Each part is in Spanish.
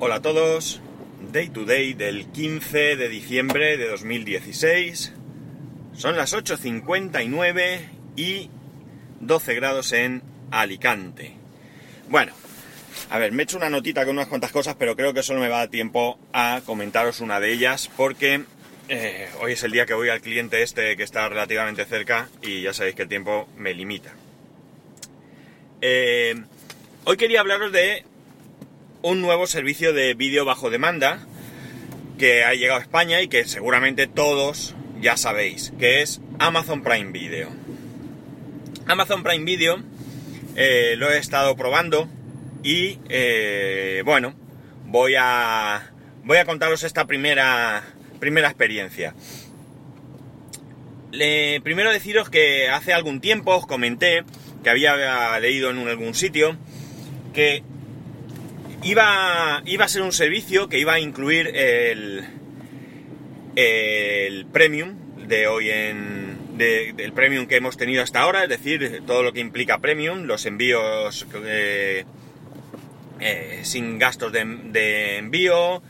Hola a todos, Day to Day del 15 de diciembre de 2016. Son las 8.59 y 12 grados en Alicante. Bueno, a ver, me he hecho una notita con unas cuantas cosas, pero creo que solo me va a dar tiempo a comentaros una de ellas porque eh, hoy es el día que voy al cliente este que está relativamente cerca y ya sabéis que el tiempo me limita. Eh, hoy quería hablaros de un nuevo servicio de vídeo bajo demanda que ha llegado a España y que seguramente todos ya sabéis, que es Amazon Prime Video. Amazon Prime Video eh, lo he estado probando y eh, bueno, voy a, voy a contaros esta primera, primera experiencia. Primero deciros que hace algún tiempo os comenté que había leído en algún sitio que iba, iba a ser un servicio que iba a incluir el, el premium de hoy en del premium que hemos tenido hasta ahora, es decir, todo lo que implica premium, los envíos eh, eh, sin gastos de, envío,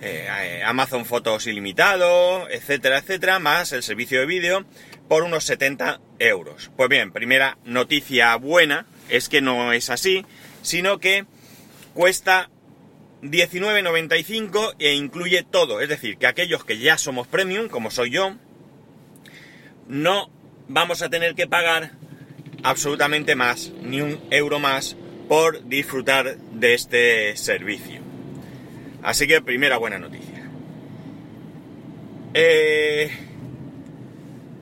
eh, Amazon Fotos ilimitado, etcétera, etcétera, más el servicio de vídeo por unos 70 euros. Pues bien, primera noticia buena es que no es así, sino que cuesta 19.95 e incluye todo. Es decir, que aquellos que ya somos premium, como soy yo, no vamos a tener que pagar absolutamente más, ni un euro más, por disfrutar de este servicio. Así que primera buena noticia. Eh,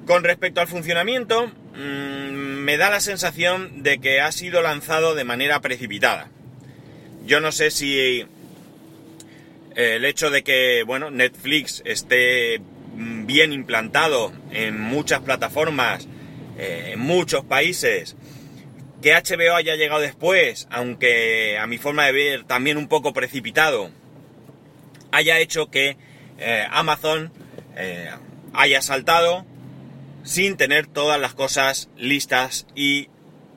con respecto al funcionamiento, mmm, me da la sensación de que ha sido lanzado de manera precipitada. Yo no sé si el hecho de que, bueno, Netflix esté mm, bien implantado en muchas plataformas, eh, en muchos países, que HBO haya llegado después, aunque a mi forma de ver también un poco precipitado, haya hecho que eh, Amazon haya saltado sin tener todas las cosas listas y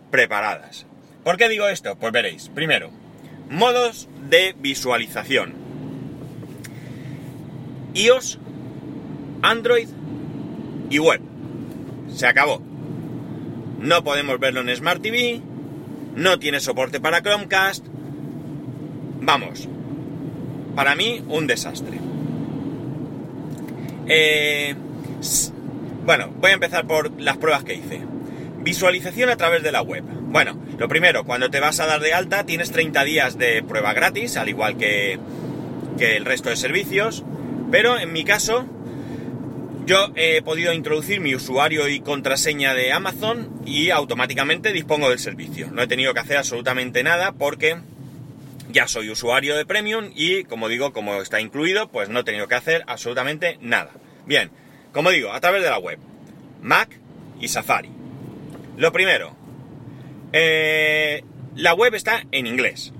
preparadas. ¿Por qué digo esto? Pues veréis. Primero, modos de visualización. iOS, Android y web. Se acabó. No podemos verlo en Smart TV, no tiene soporte para Chromecast. Vamos, para mí un desastre. Eh, bueno, voy a empezar por las pruebas que hice. Visualización a través de la web. Bueno, lo primero, cuando te vas a dar de alta tienes 30 días de prueba gratis, al igual que, que el resto de servicios, pero en mi caso yo he podido introducir mi usuario y contraseña de Amazon y automáticamente dispongo del servicio. No he tenido que hacer absolutamente nada porque ya soy usuario de Premium y como digo, como está incluido, pues no he tenido que hacer absolutamente nada. Bien, como digo, a través de la web, Mac y Safari. Lo primero, eh, la web está en inglés.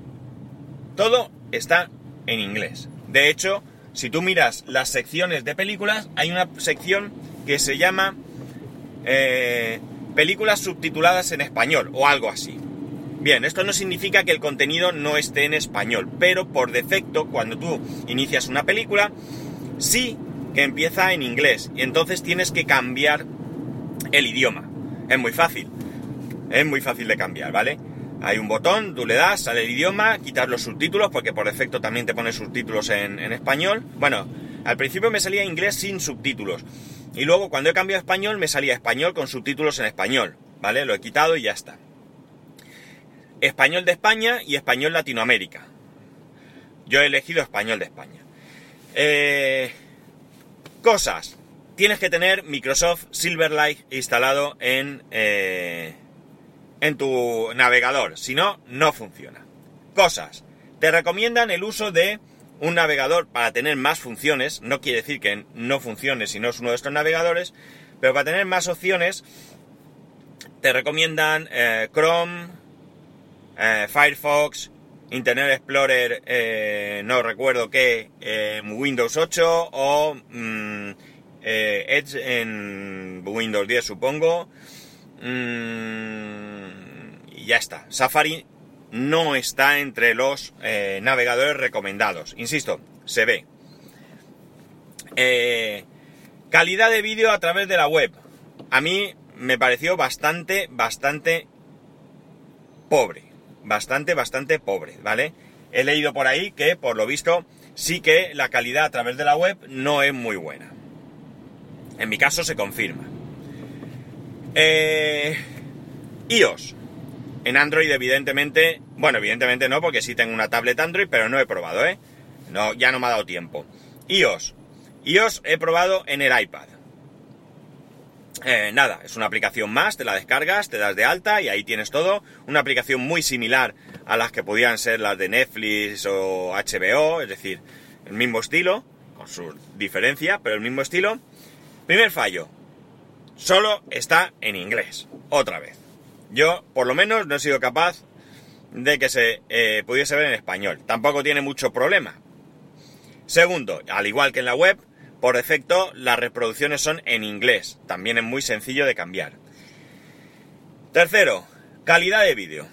Todo está en inglés. De hecho, si tú miras las secciones de películas, hay una sección que se llama eh, películas subtituladas en español o algo así. Bien, esto no significa que el contenido no esté en español, pero por defecto, cuando tú inicias una película, sí que empieza en inglés y entonces tienes que cambiar el idioma. Es muy fácil. Es muy fácil de cambiar, ¿vale? Hay un botón, tú le das, sale el idioma, quitas los subtítulos, porque por defecto también te pone subtítulos en, en español. Bueno, al principio me salía inglés sin subtítulos. Y luego cuando he cambiado a español me salía español con subtítulos en español, ¿vale? Lo he quitado y ya está. Español de España y español Latinoamérica. Yo he elegido español de España. Eh, Cosas. Tienes que tener Microsoft Silverlight instalado en, eh, en tu navegador. Si no, no funciona. Cosas. Te recomiendan el uso de un navegador para tener más funciones. No quiere decir que no funcione si no es uno de estos navegadores. Pero para tener más opciones, te recomiendan eh, Chrome, eh, Firefox, Internet Explorer, eh, no recuerdo qué, Windows 8 o mm, Edge en Windows 10 supongo. Mm, y ya está. Safari no está entre los eh, navegadores recomendados. Insisto, se ve. Eh, calidad de vídeo a través de la web. A mí me pareció bastante, bastante pobre. Bastante, bastante pobre, ¿vale? He leído por ahí que, por lo visto, sí que la calidad a través de la web no es muy buena. En mi caso se confirma. Eh, iOS. En Android, evidentemente, bueno, evidentemente no, porque sí tengo una tablet Android, pero no he probado, ¿eh? No, ya no me ha dado tiempo. iOS. iOS he probado en el iPad. Eh, nada, es una aplicación más, te la descargas, te das de alta y ahí tienes todo. Una aplicación muy similar a las que podían ser las de Netflix o HBO, es decir, el mismo estilo, con su diferencia, pero el mismo estilo. Primer fallo, solo está en inglés, otra vez. Yo, por lo menos, no he sido capaz de que se eh, pudiese ver en español. Tampoco tiene mucho problema. Segundo, al igual que en la web, por defecto las reproducciones son en inglés. También es muy sencillo de cambiar. Tercero, calidad de vídeo.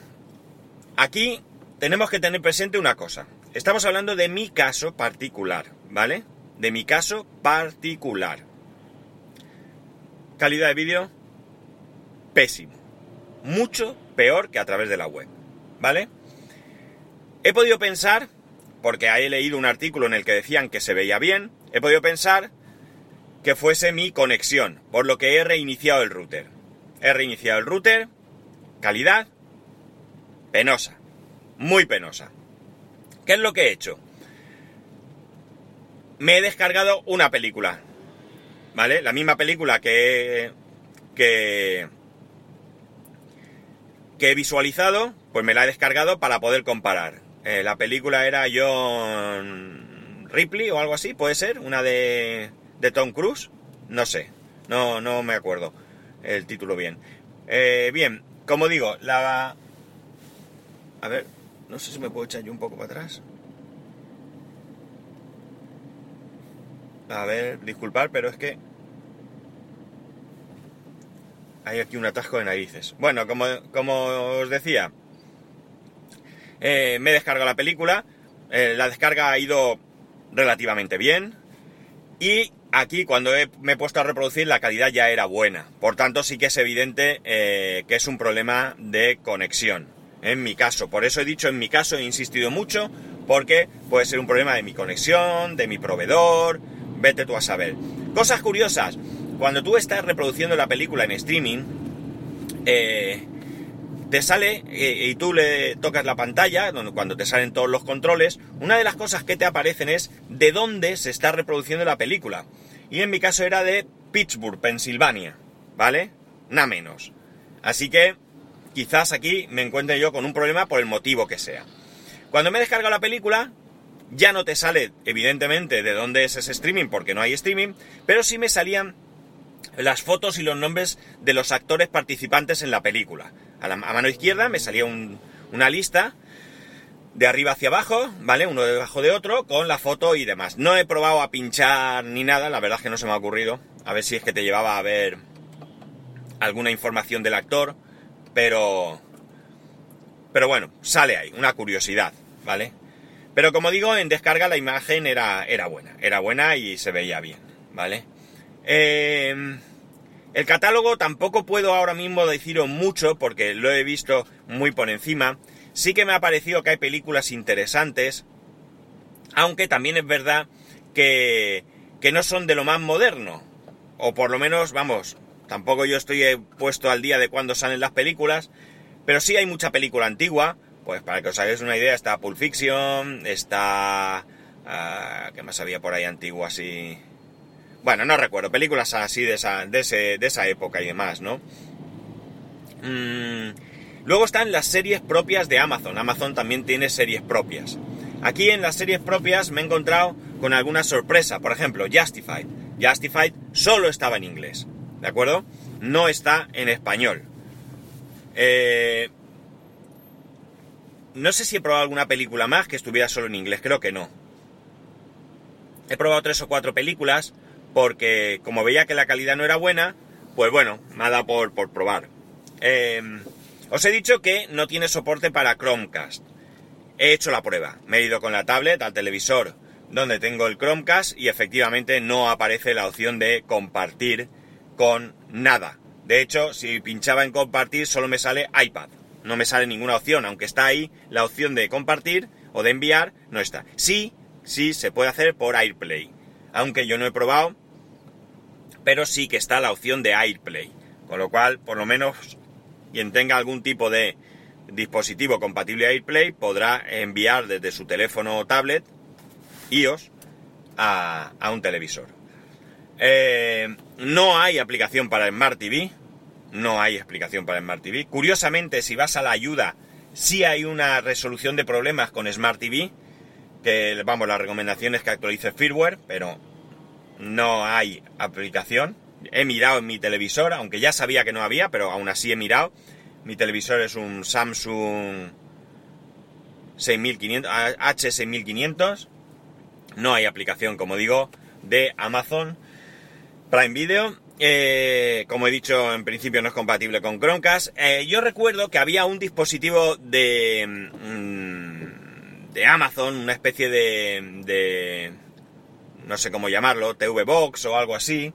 Aquí tenemos que tener presente una cosa. Estamos hablando de mi caso particular, ¿vale? De mi caso particular. Calidad de vídeo, pésimo. Mucho peor que a través de la web, ¿vale? He podido pensar, porque he leído un artículo en el que decían que se veía bien, he podido pensar que fuese mi conexión, por lo que he reiniciado el router. He reiniciado el router, calidad, penosa, muy penosa. ¿Qué es lo que he hecho? Me he descargado una película, ¿vale? La misma película que, que, que he visualizado, pues me la he descargado para poder comparar. Eh, la película era John Ripley o algo así, puede ser, una de, de Tom Cruise, no sé, no, no me acuerdo el título bien. Eh, bien, como digo, la... A ver, no sé si me puedo echar yo un poco para atrás. A ver, disculpar, pero es que... Hay aquí un atasco de narices. Bueno, como, como os decía, eh, me he descargado la película. Eh, la descarga ha ido relativamente bien. Y aquí, cuando me he puesto a reproducir, la calidad ya era buena. Por tanto, sí que es evidente eh, que es un problema de conexión. En mi caso. Por eso he dicho en mi caso, he insistido mucho, porque puede ser un problema de mi conexión, de mi proveedor. Vete tú a saber. Cosas curiosas. Cuando tú estás reproduciendo la película en streaming, eh, te sale eh, y tú le tocas la pantalla, cuando te salen todos los controles, una de las cosas que te aparecen es de dónde se está reproduciendo la película. Y en mi caso era de Pittsburgh, Pensilvania, ¿vale? Nada menos. Así que quizás aquí me encuentre yo con un problema por el motivo que sea. Cuando me he descargado la película, ya no te sale evidentemente de dónde es ese streaming porque no hay streaming, pero sí me salían las fotos y los nombres de los actores participantes en la película. A, la, mano izquierda me salía una lista de arriba hacia abajo, ¿vale? Uno debajo de otro, con la foto y demás. No he probado a pinchar ni nada, la verdad es que no se me ha ocurrido. A ver si es que te llevaba a ver alguna información del actor, pero... Pero bueno, sale ahí, una curiosidad, ¿vale? Pero como digo, en descarga la imagen era, era buena, era buena y se veía bien, ¿vale? Eh, el catálogo tampoco puedo ahora mismo deciros mucho porque lo he visto muy por encima. Sí que me ha parecido que hay películas interesantes, aunque también es verdad que, que no son de lo más moderno. O por lo menos, vamos, tampoco yo estoy puesto al día de cuándo salen las películas, pero sí hay mucha película antigua. Pues para que os hagáis una idea, está Pulp Fiction, está... Uh, ¿Qué más había por ahí antiguo así? Bueno, no recuerdo, películas así de esa, de, ese, de esa época y demás, ¿no? Mm, luego están las series propias de Amazon. Amazon también tiene series propias. Aquí en las series propias me he encontrado con alguna sorpresa. Por ejemplo, Justified. Justified solo estaba en inglés. ¿De acuerdo? No está en español. Eh, no sé si he probado alguna película más que estuviera solo en inglés. Creo que no. He probado tres o cuatro películas porque como veía que la calidad no era buena, pues bueno, me ha dado por, por probar. Em, Os he dicho que no tiene soporte para Chromecast. He hecho la prueba. Me he ido con la tablet al televisor donde tengo el Chromecast y efectivamente no aparece la opción de compartir con nada. De hecho, si pinchaba en compartir solo me sale iPad. No me sale ninguna opción, aunque está ahí la opción de compartir o de enviar, no está. Sí, sí se puede hacer por AirPlay. Aunque yo no he probado, pero sí que está la opción de AirPlay. Con lo cual, por lo menos, quien tenga algún tipo de dispositivo compatible a AirPlay podrá enviar desde su teléfono o tablet iOS a, un televisor. Eh, no hay aplicación para Smart TV. No hay explicación para Smart TV. Curiosamente, si vas a la ayuda, sí hay una resolución de problemas con Smart TV. Que, vamos, la recomendación es que actualice firmware, pero no hay aplicación. He mirado en mi televisor, aunque ya sabía que no había, pero aún así he mirado. Mi televisor es un Samsung 6500, H6500 no hay aplicación, como digo, de Amazon Prime Video. Eh, como he dicho, en principio no es compatible con Chromecast. Eh, yo recuerdo que había un dispositivo de, mm, de Amazon, una especie de, de, no sé cómo llamarlo, TV Box o algo así,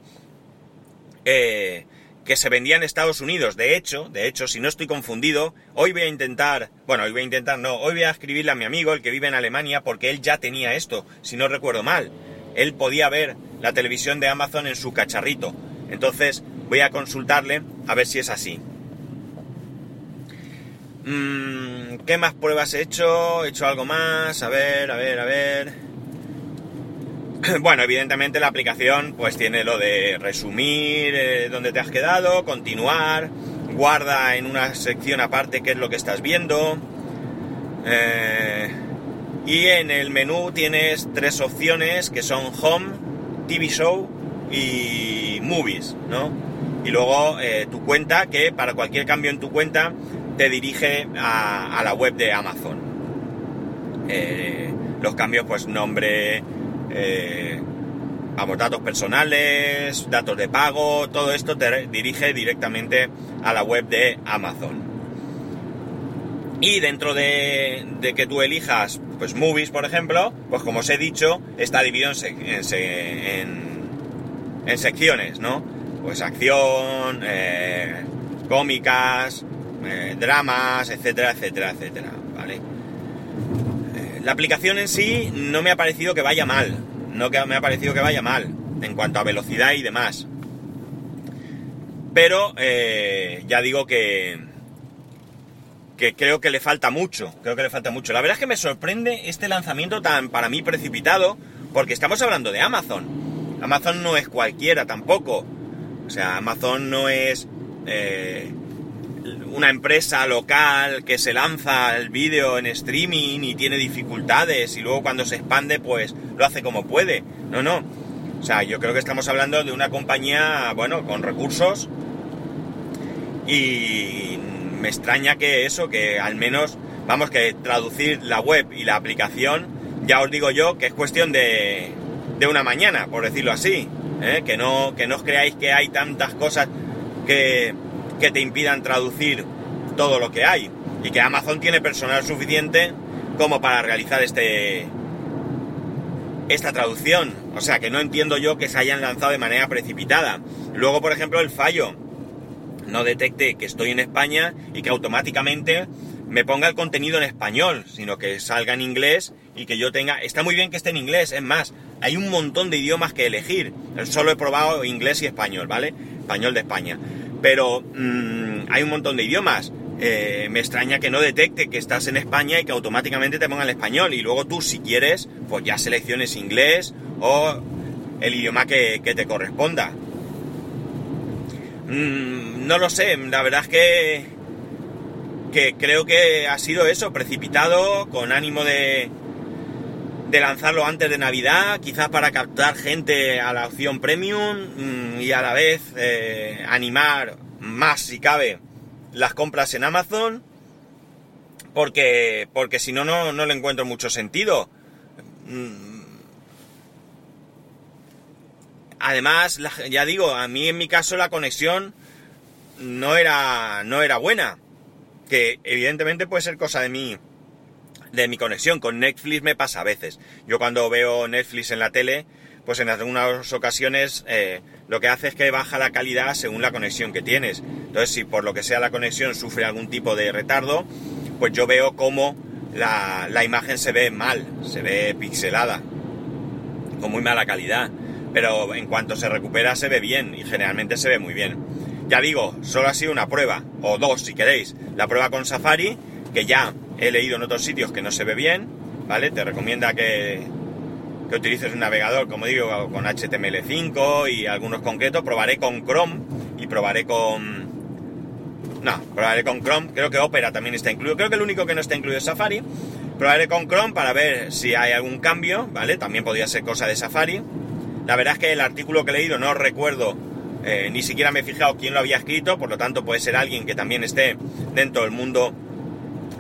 eh, que se vendía en Estados Unidos. De hecho, de hecho, si no estoy confundido, hoy voy a intentar, bueno, hoy voy a intentar, no, hoy voy a escribirle a mi amigo, el que vive en Alemania, porque él ya tenía esto, si no recuerdo mal. Él podía ver la televisión de Amazon en su cacharrito. Entonces, voy a consultarle a ver si es así. Mm, ¿Qué más pruebas he hecho? ¿He hecho algo más? A ver, a ver, a ver. Bueno, evidentemente la aplicación pues tiene lo de resumir eh, dónde te has quedado, continuar, guarda en una sección aparte qué es lo que estás viendo. Eh, y en el menú tienes tres opciones que son Home, TV Show y Movies, ¿no? Y luego eh, tu cuenta, que para cualquier cambio en tu cuenta te dirige a, a la web de Amazon. los cambios, pues nombre, eh, vamos, datos personales, datos de pago, todo esto te dirige directamente a la web de Amazon. Y dentro de, que tú elijas, pues movies, por ejemplo, pues como os he dicho, está dividido en, secciones, ¿no? Pues acción, eh, cómicas, eh, dramas, etcétera, etcétera, etcétera. La aplicación en sí no me ha parecido que vaya mal, no me ha parecido que vaya mal en cuanto a velocidad y demás. Pero eh, ya digo que, que creo que le falta mucho, creo que le falta mucho. La verdad es que me sorprende este lanzamiento tan para mí precipitado, porque estamos hablando de Amazon. Amazon no es cualquiera tampoco. O sea, Amazon no es eh, una empresa local que se lanza el vídeo en streaming y tiene dificultades y luego cuando se expande pues lo hace como puede. No, no. O sea, yo creo que estamos hablando de una compañía, bueno, con recursos y me extraña que eso, que al menos, vamos, que traducir la web y la aplicación, ya os digo yo que es cuestión de, de una mañana, por decirlo así. ¿eh? Que, no, que no os creáis que hay tantas cosas que que te impidan traducir todo lo que hay. Y que Amazon tiene personal suficiente como para realizar este esta traducción. O sea que no entiendo yo que se hayan lanzado de manera precipitada. Luego, por ejemplo, el fallo. No detecte que estoy en España y que automáticamente me ponga el contenido en español, sino que salga en inglés y que yo tenga... Está muy bien que esté en inglés, es más, hay un montón de idiomas que elegir. Solo he probado inglés y español, ¿vale? Español de España pero mm, hay un montón de idiomas. Eh, me extraña que no detecte que estás en España y que automáticamente te ponga el español y luego tú si quieres pues ya selecciones inglés o el idioma que, te corresponda. Mm, no lo sé, la verdad es que, que creo que ha sido eso, precipitado, con ánimo de, de lanzarlo antes de Navidad, quizás para captar gente a la opción premium mm, y a la vez eh, animar más si cabe las compras en Amazon, porque, porque si no, no le encuentro mucho sentido. Mm. Además, ya digo, a mí en mi caso la conexión no era, no era buena. que evidentemente puede ser cosa de mí de mi conexión. Con Netflix me pasa a veces. Yo cuando veo Netflix en la tele, pues en algunas ocasiones eh, lo que hace es que baja la calidad según la conexión que tienes. Entonces, si por lo que sea la conexión sufre algún tipo de retardo, pues yo veo como la, la imagen se ve mal, se ve pixelada, con muy mala calidad. Pero en cuanto se recupera se ve bien y generalmente se ve muy bien. Ya digo, solo ha sido una prueba, o dos si queréis. La prueba con Safari, que ya he leído en otros sitios que no se ve bien, ¿vale? Te recomienda que, que utilices un navegador, como digo, con HTML5 y algunos concretos. Probaré con Chrome y probaré con... No, probaré con Chrome. Creo que Opera también está incluido. Creo que el único que no está incluido es Safari. Probaré con Chrome para ver si hay algún cambio, ¿vale? También podría ser cosa de Safari. La verdad es que el artículo que he leído no recuerdo, eh, ni siquiera me he fijado quién lo había escrito, por lo tanto puede ser alguien que también esté dentro del mundo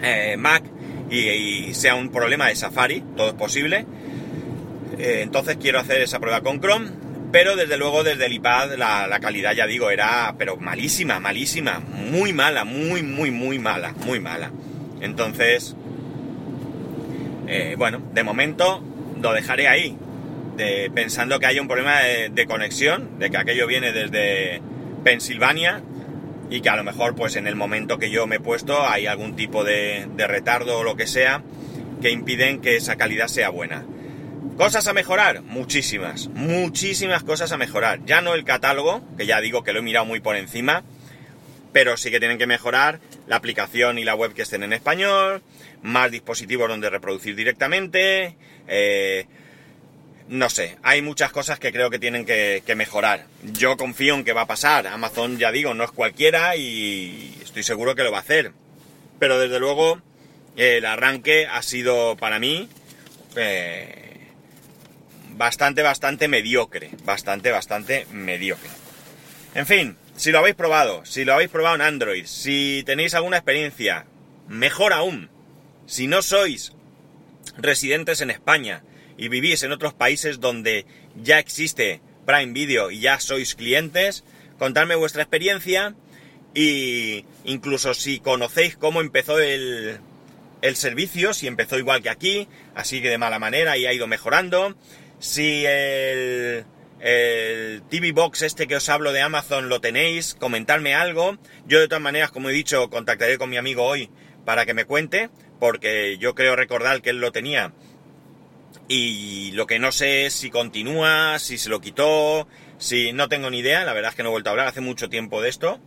eh, Mac y, sea un problema de Safari, todo es posible. Eh, entonces quiero hacer esa prueba con Chrome, pero desde luego desde el iPad la, calidad, ya digo, era pero malísima, malísima, muy mala, muy, muy, muy mala, muy mala. Entonces, eh, bueno, de momento lo dejaré ahí, de, pensando que hay un problema de, conexión, de que aquello viene desde Pensilvania y que a lo mejor pues en el momento que yo me he puesto hay algún tipo de, de retardo o lo que sea que impiden que esa calidad sea buena. Cosas a mejorar, muchísimas, muchísimas cosas a mejorar. Ya no el catálogo, que ya digo que lo he mirado muy por encima, pero sí que tienen que mejorar la aplicación y la web que estén en español, más dispositivos donde reproducir directamente, eh, no sé, hay muchas cosas que creo que tienen que, mejorar. Yo confío en que va a pasar. Amazon, ya digo, no es cualquiera y estoy seguro que lo va a hacer. Pero desde luego, el arranque ha sido para mí eh, bastante, bastante mediocre. Bastante, bastante mediocre. En fin, si lo habéis probado, si lo habéis probado en Android, si tenéis alguna experiencia, mejor aún, si no sois residentes en España y vivís en otros países donde ya existe Prime Video y ya sois clientes, contadme vuestra experiencia y incluso si conocéis cómo empezó el, el servicio, si empezó igual que aquí, así que de mala manera y ha ido mejorando, si el, el TV Box este que os hablo de Amazon lo tenéis, comentarme algo. Yo de todas maneras, como he dicho, contactaré con mi amigo hoy para que me cuente, porque yo creo recordar que él lo tenía. Y lo que no sé es si continúa, si se lo quitó, si no tengo ni idea, la verdad es que no he vuelto a hablar hace mucho tiempo de esto.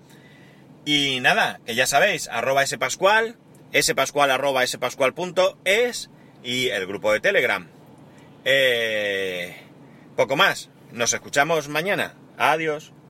Y nada, que ya sabéis, arroba spascual, spascual arroba spascual.es y el grupo de Telegram. Eh, poco más. Nos escuchamos mañana. Adiós.